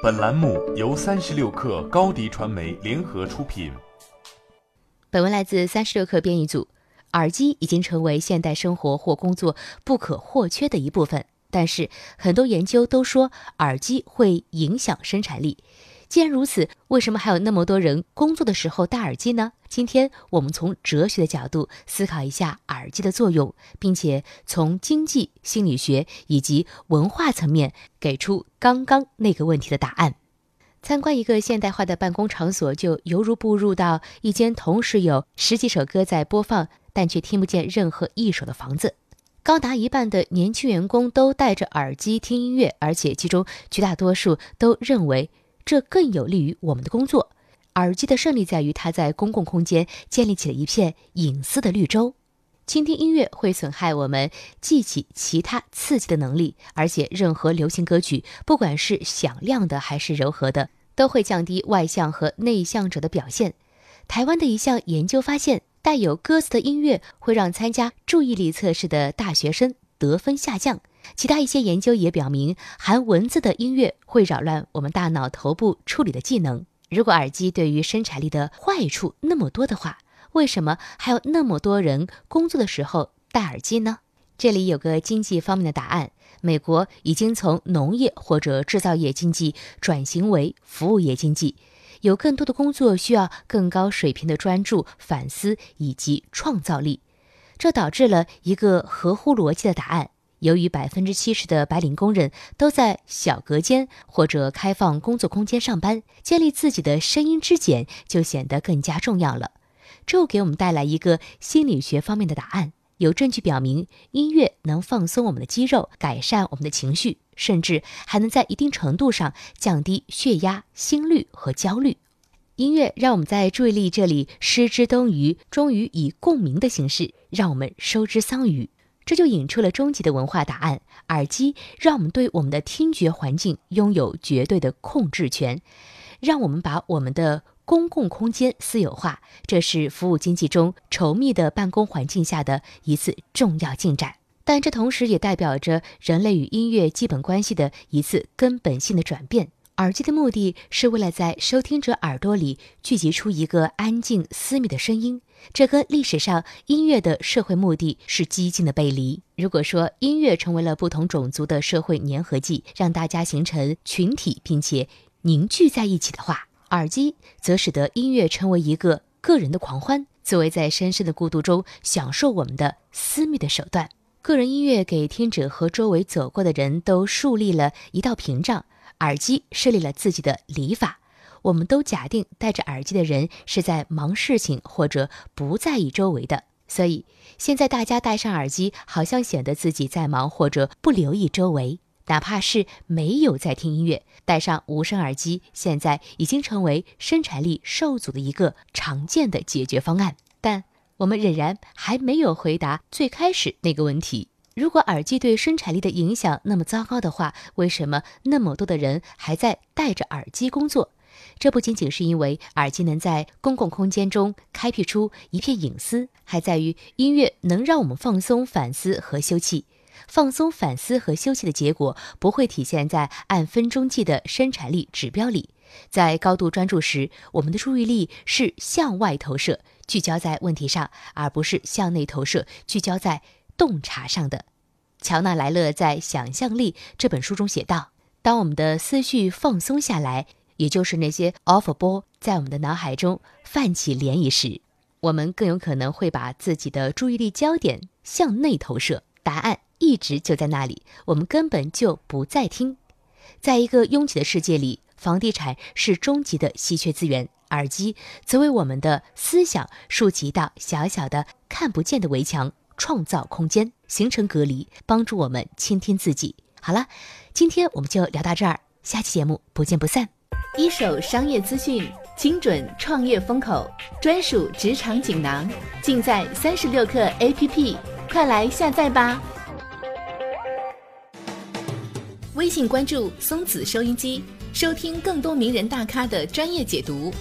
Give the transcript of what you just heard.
本栏目由三十六克高低传媒联合出品。本文来自三十六克编译组。耳机已经成为现代生活或工作不可或缺的一部分，但是很多研究都说耳机会影响生产力。既然如此，为什么还有那么多人工作的时候戴耳机呢？今天我们从哲学的角度思考一下耳机的作用，并且从经济、心理学以及文化层面给出刚刚那个问题的答案。参观一个现代化的办公场所，就犹如步入到一间同时有十几首歌在播放，但却听不见任何一首的房子。高达一半的年轻员工都戴着耳机听音乐，而且其中绝大多数都认为。这更有利于我们的工作。耳机的胜利在于，它在公共空间建立起了一片隐私的绿洲。倾听音乐会损害我们记起其他刺激的能力，而且任何流行歌曲，不管是响亮的还是柔和的，都会降低外向和内向者的表现。台湾的一项研究发现，带有歌词的音乐会让参加注意力测试的大学生得分下降。其他一些研究也表明，含文字的音乐会扰乱我们大脑头部处理的技能。如果耳机对于生产力的坏处那么多的话，为什么还有那么多人工作的时候戴耳机呢？这里有个经济方面的答案：美国已经从农业或者制造业经济转型为服务业经济，有更多的工作需要更高水平的专注、反思以及创造力，这导致了一个合乎逻辑的答案。由于百分之七十的白领工人都在小隔间或者开放工作空间上班，建立自己的声音之茧就显得更加重要了。这给我们带来一个心理学方面的答案：有证据表明，音乐能放松我们的肌肉，改善我们的情绪，甚至还能在一定程度上降低血压、心率和焦虑。音乐让我们在注意力这里失之东隅，终于以共鸣的形式让我们收之桑榆。这就引出了终极的文化答案：耳机让我们对我们的听觉环境拥有绝对的控制权，让我们把我们的公共空间私有化。这是服务经济中稠密的办公环境下的一次重要进展，但这同时也代表着人类与音乐基本关系的一次根本性的转变。耳机的目的是为了在收听者耳朵里聚集出一个安静、私密的声音，这跟历史上音乐的社会目的是激进的背离。如果说音乐成为了不同种族的社会粘合剂，让大家形成群体并且凝聚在一起的话，耳机则使得音乐成为一个个人的狂欢，作为在深深的孤独中享受我们的私密的手段。个人音乐给听者和周围走过的人都树立了一道屏障。耳机设立了自己的礼法，我们都假定戴着耳机的人是在忙事情或者不在意周围的，所以现在大家戴上耳机，好像显得自己在忙或者不留意周围，哪怕是没有在听音乐，戴上无声耳机，现在已经成为生产力受阻的一个常见的解决方案。但我们仍然还没有回答最开始那个问题。如果耳机对生产力的影响那么糟糕的话，为什么那么多的人还在戴着耳机工作？这不仅仅是因为耳机能在公共空间中开辟出一片隐私，还在于音乐能让我们放松、反思和休憩。放松、反思和休憩的结果不会体现在按分钟计的生产力指标里。在高度专注时，我们的注意力是向外投射，聚焦在问题上，而不是向内投射，聚焦在。洞察上的，乔纳莱勒在《想象力》这本书中写道：“当我们的思绪放松下来，也就是那些 offer 波在我们的脑海中泛起涟漪时，我们更有可能会把自己的注意力焦点向内投射。答案一直就在那里，我们根本就不在听。在一个拥挤的世界里，房地产是终极的稀缺资源，耳机则为我们的思想竖起一道小小的看不见的围墙。”创造空间，形成隔离，帮助我们倾听自己。好了，今天我们就聊到这儿，下期节目不见不散。一手商业资讯，精准创业风口，专属职场锦囊，尽在三十六课 APP，快来下载吧！微信关注松子收音机，收听更多名人大咖的专业解读。